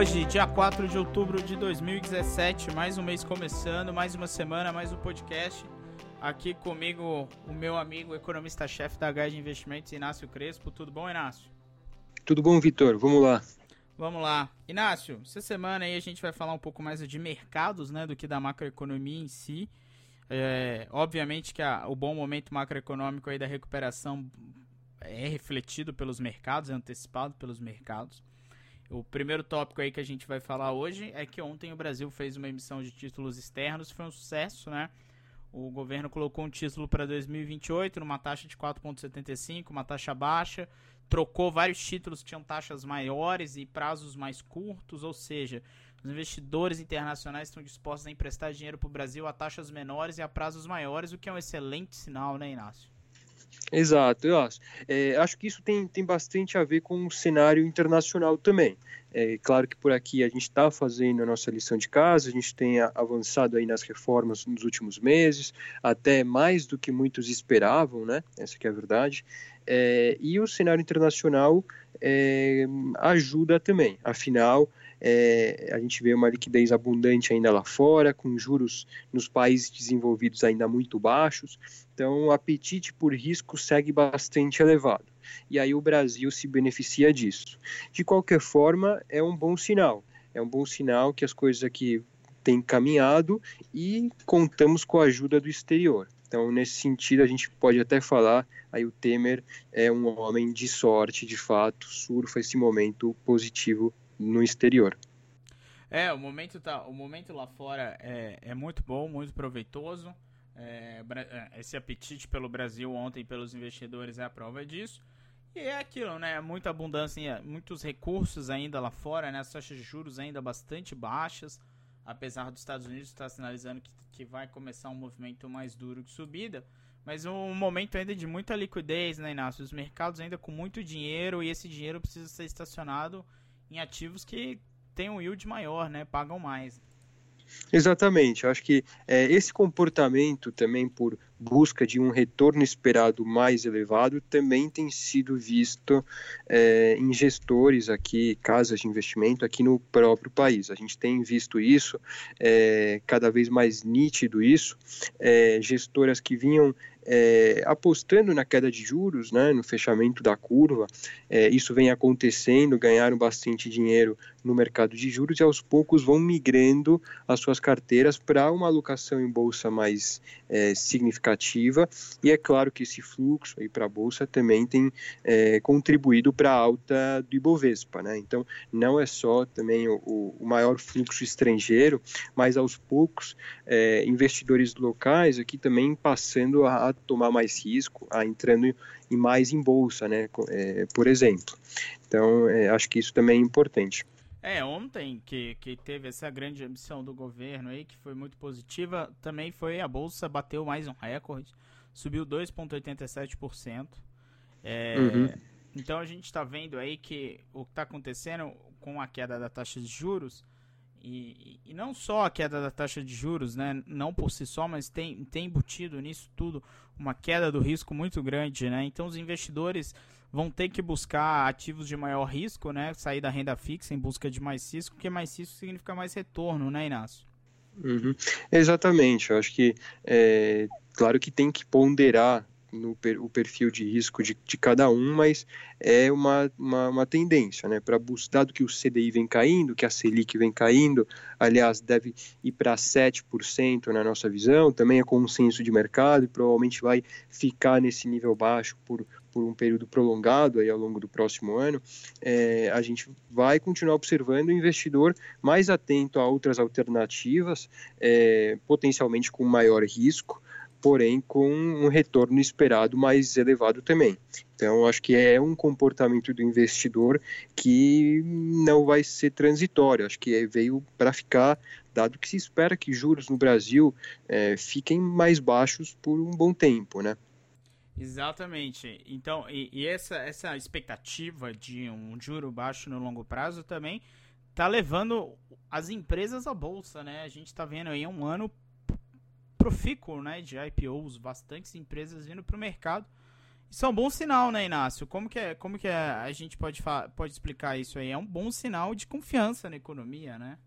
Hoje, dia 4 de outubro de 2017, mais um mês começando, mais uma semana, mais um podcast. Aqui comigo o meu amigo economista-chefe da Guide Investimentos, Inácio Crespo. Tudo bom, Inácio? Tudo bom, Vitor? Vamos lá. Vamos lá. Inácio, essa semana aí a gente vai falar um pouco mais de mercados, né, do que da macroeconomia em si. É, obviamente que a, o bom momento macroeconômico aí da recuperação é refletido pelos mercados, é antecipado pelos mercados. O primeiro tópico aí que a gente vai falar hoje é que ontem o Brasil fez uma emissão de títulos externos, foi um sucesso, né? O governo colocou um título para 2028 numa taxa de 4,75, uma taxa baixa, trocou vários títulos que tinham taxas maiores e prazos mais curtos, ou seja, os investidores internacionais estão dispostos a emprestar dinheiro para o Brasil a taxas menores e a prazos maiores, o que é um excelente sinal, né, Inácio? Exato, eu acho. É, acho que isso tem, tem bastante a ver com o cenário internacional também. É claro que por aqui a gente está fazendo a nossa lição de casa, a gente tem avançado aí nas reformas nos últimos meses, até mais do que muitos esperavam, né? Essa que é a verdade. É, e o cenário internacional é, ajuda também. Afinal, é, a gente vê uma liquidez abundante ainda lá fora, com juros nos países desenvolvidos ainda muito baixos. Então, o apetite por risco segue bastante elevado. E aí o Brasil se beneficia disso. De qualquer forma, é um bom sinal. É um bom sinal que as coisas aqui têm caminhado e contamos com a ajuda do exterior. Então, nesse sentido, a gente pode até falar, aí o Temer é um homem de sorte, de fato, surfa esse momento positivo no exterior. É, o momento, tá, o momento lá fora é, é muito bom, muito proveitoso. É, é, esse apetite pelo Brasil ontem pelos investidores é a prova disso. E é aquilo, né? Muita abundância, muitos recursos ainda lá fora, né? As taxas de juros ainda bastante baixas, apesar dos Estados Unidos estar sinalizando que, que vai começar um movimento mais duro de subida. Mas um momento ainda de muita liquidez, né, Inácio? Os mercados ainda com muito dinheiro e esse dinheiro precisa ser estacionado em ativos que têm um yield maior, né? Pagam mais. Exatamente, eu acho que é, esse comportamento também por busca de um retorno esperado mais elevado também tem sido visto é, em gestores aqui, casas de investimento aqui no próprio país. A gente tem visto isso, é, cada vez mais nítido isso, é, gestoras que vinham é, apostando na queda de juros, né, no fechamento da curva. É, isso vem acontecendo, ganharam bastante dinheiro no mercado de juros e aos poucos vão migrando as suas carteiras para uma alocação em bolsa mais é, significativa. E é claro que esse fluxo aí para a bolsa também tem é, contribuído para a alta do Ibovespa. Né? Então, não é só também o, o maior fluxo estrangeiro, mas aos poucos é, investidores locais aqui também passando a a tomar mais risco, a entrando em mais em bolsa, né, é, por exemplo. Então, é, acho que isso também é importante. É, ontem que, que teve essa grande ambição do governo aí, que foi muito positiva, também foi a bolsa bateu mais um recorde, subiu 2,87%. É, uhum. Então a gente está vendo aí que o que está acontecendo com a queda da taxa de juros e, e, não só a queda da taxa de juros, né, não por si só, mas tem, tem embutido nisso tudo uma queda do risco muito grande, né? Então os investidores vão ter que buscar ativos de maior risco, né? Sair da renda fixa em busca de mais risco, porque mais risco significa mais retorno, né, Inácio? Uhum. Exatamente, eu acho que é, claro que tem que ponderar no per, o perfil de risco de, de cada um, mas é uma, uma, uma tendência, né? Para dado que o CDI vem caindo, que a Selic vem caindo, aliás, deve ir para 7% na nossa visão, também é consenso de mercado e provavelmente vai ficar nesse nível baixo por, por um período prolongado aí ao longo do próximo ano, é, a gente vai continuar observando o investidor mais atento a outras alternativas, é, potencialmente com maior risco, porém com um retorno esperado mais elevado também. Então, acho que é um comportamento do investidor que não vai ser transitório, acho que veio para ficar, dado que se espera que juros no Brasil é, fiquem mais baixos por um bom tempo, né? Exatamente. Então, e, e, essa, essa expectativa de um juro baixo no longo prazo também tá levando as empresas à bolsa, né? A gente está vendo aí um ano profícuo né, de IPOs, bastantes empresas vindo para o mercado. Isso é um bom sinal, né, Inácio? Como que, é, como que é, a gente pode, pode explicar isso aí? É um bom sinal de confiança na economia, né?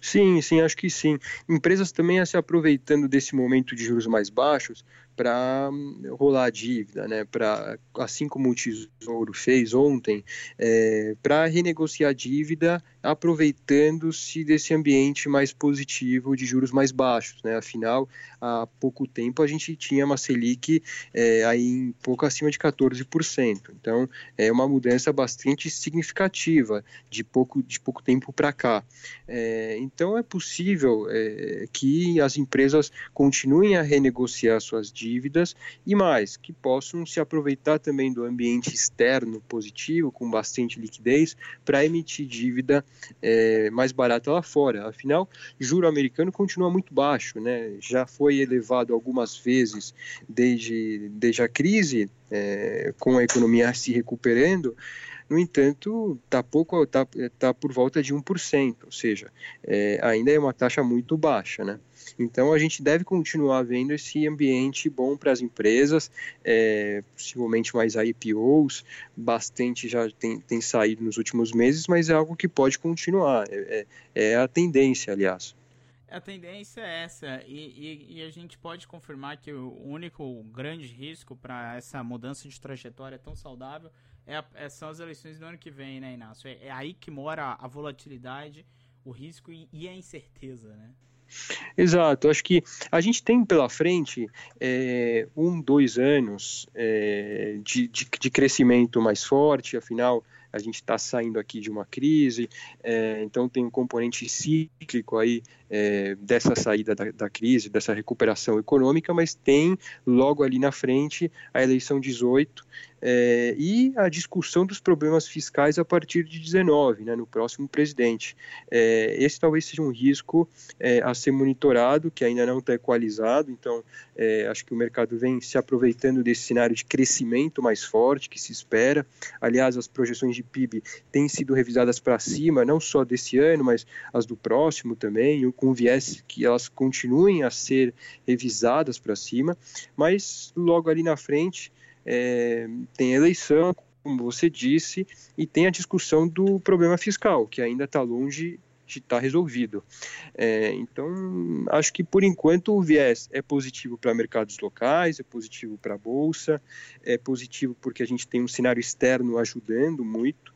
Sim, sim, acho que sim. Empresas também se aproveitando desse momento de juros mais baixos para rolar a dívida, né? Para assim como o Tesouro fez ontem, é, para renegociar a dívida, aproveitando-se desse ambiente mais positivo de juros mais baixos, né? Afinal, há pouco tempo a gente tinha uma Selic é, aí um pouco acima de 14%. Então, é uma mudança bastante significativa de pouco de pouco tempo para cá. É, então, é possível é, que as empresas continuem a renegociar suas dívidas dívidas e mais, que possam se aproveitar também do ambiente externo positivo, com bastante liquidez, para emitir dívida é, mais barata lá fora. Afinal, juro americano continua muito baixo, né? já foi elevado algumas vezes desde, desde a crise, é, com a economia se recuperando, no entanto, está pouco, tá, tá por volta de 1%, ou seja, é, ainda é uma taxa muito baixa, né? Então a gente deve continuar vendo esse ambiente bom para as empresas, é, possivelmente mais IPOs, bastante já tem, tem saído nos últimos meses, mas é algo que pode continuar, é, é, é a tendência, aliás. A tendência é essa, e, e, e, a gente pode confirmar que o único grande risco para essa mudança de trajetória tão saudável é, é são as eleições do ano que vem, né, Inácio? É, é aí que mora a, a volatilidade, o risco e, e a incerteza, né? Exato, acho que a gente tem pela frente é, um, dois anos é, de, de, de, crescimento mais forte, afinal a gente está saindo aqui de uma crise, é, então tem um componente cíclico aí é, dessa saída da, da, crise, dessa recuperação econômica, mas tem logo ali na frente a eleição 18 é, e a discussão dos problemas fiscais a partir de 19, né, no próximo presidente. É, esse talvez seja um risco é, a ser monitorado, que ainda não está equalizado, então é, acho que o mercado vem se aproveitando desse cenário de crescimento mais forte que se espera. Aliás, as projeções de PIB têm sido revisadas para cima, não só desse ano, mas as do próximo também, com viés que elas continuem a ser revisadas para cima, mas logo ali na frente é, tem eleição, como você disse, e tem a discussão do problema fiscal, que ainda está longe de estar tá resolvido. É, então, acho que por enquanto o viés é positivo para mercados locais, é positivo para a Bolsa, é positivo porque a gente tem um cenário externo ajudando muito,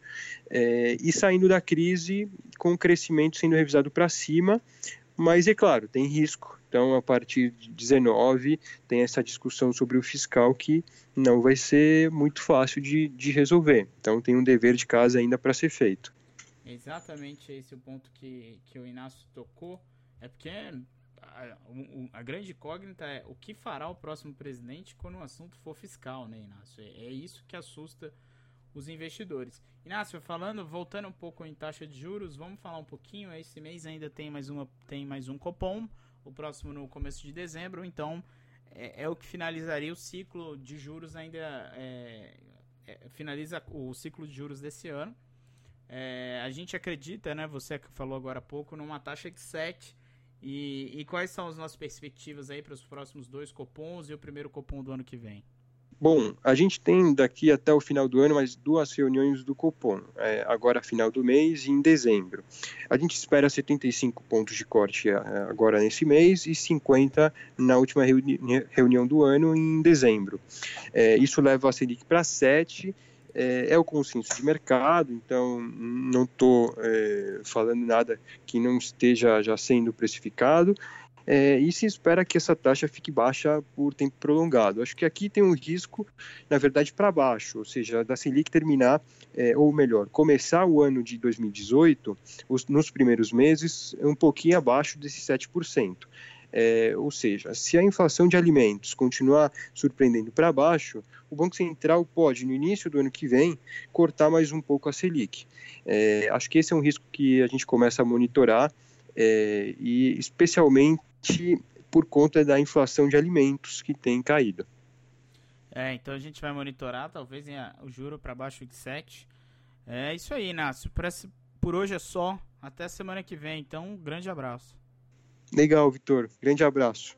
é, e saindo da crise com o crescimento sendo revisado para cima, mas é claro, tem risco. Então, a partir de 19, tem essa discussão sobre o fiscal que não vai ser muito fácil de, de resolver. Então, tem um dever de casa ainda para ser feito. Exatamente esse é o ponto que, que o Inácio tocou. É porque a, a, grande incógnita é o que fará o próximo presidente quando o assunto for fiscal, né, Inácio? É, é isso que assusta os investidores. Inácio, falando, voltando um pouco em taxa de juros, vamos falar um pouquinho. Esse mês ainda tem mais, uma, tem mais um cupom, o próximo no começo de dezembro, então é, é o que finalizaria o ciclo de juros ainda. É, é, finaliza o ciclo de juros desse ano. É, a gente acredita, né? Você falou agora há pouco, numa taxa de 7. E, e quais são as nossas perspectivas aí para os próximos dois cupons e o primeiro cupom do ano que vem? Bom, a gente tem daqui até o final do ano mais duas reuniões do Copom, é, agora final do mês e em dezembro. A gente espera 75 pontos de corte é, agora nesse mês e 50 na última reuni reunião do ano em dezembro. É, isso leva a Selic para 7 é, é, o consenso de mercado, então não estou é, falando nada que não esteja já sendo precificado é, e se espera que essa taxa fique baixa por tempo prolongado. Acho que aqui tem um risco, na verdade, para baixo, ou seja, da Selic terminar, é, ou melhor, começar o ano de 2018, os, nos primeiros meses, um pouquinho abaixo desses 7%. É, ou seja, se a inflação de alimentos continuar surpreendendo para baixo, o Banco Central pode, no início do ano que vem, cortar mais um pouco a Selic. É, acho que esse é um risco que a gente começa a monitorar, é, e especialmente por conta da inflação de alimentos que tem caído. É, então a gente vai monitorar, talvez o juro para baixo de 7. É isso aí, Inácio. Por hoje é só. Até semana que vem. Então, um grande abraço. Legal, Vitor. Grande abraço.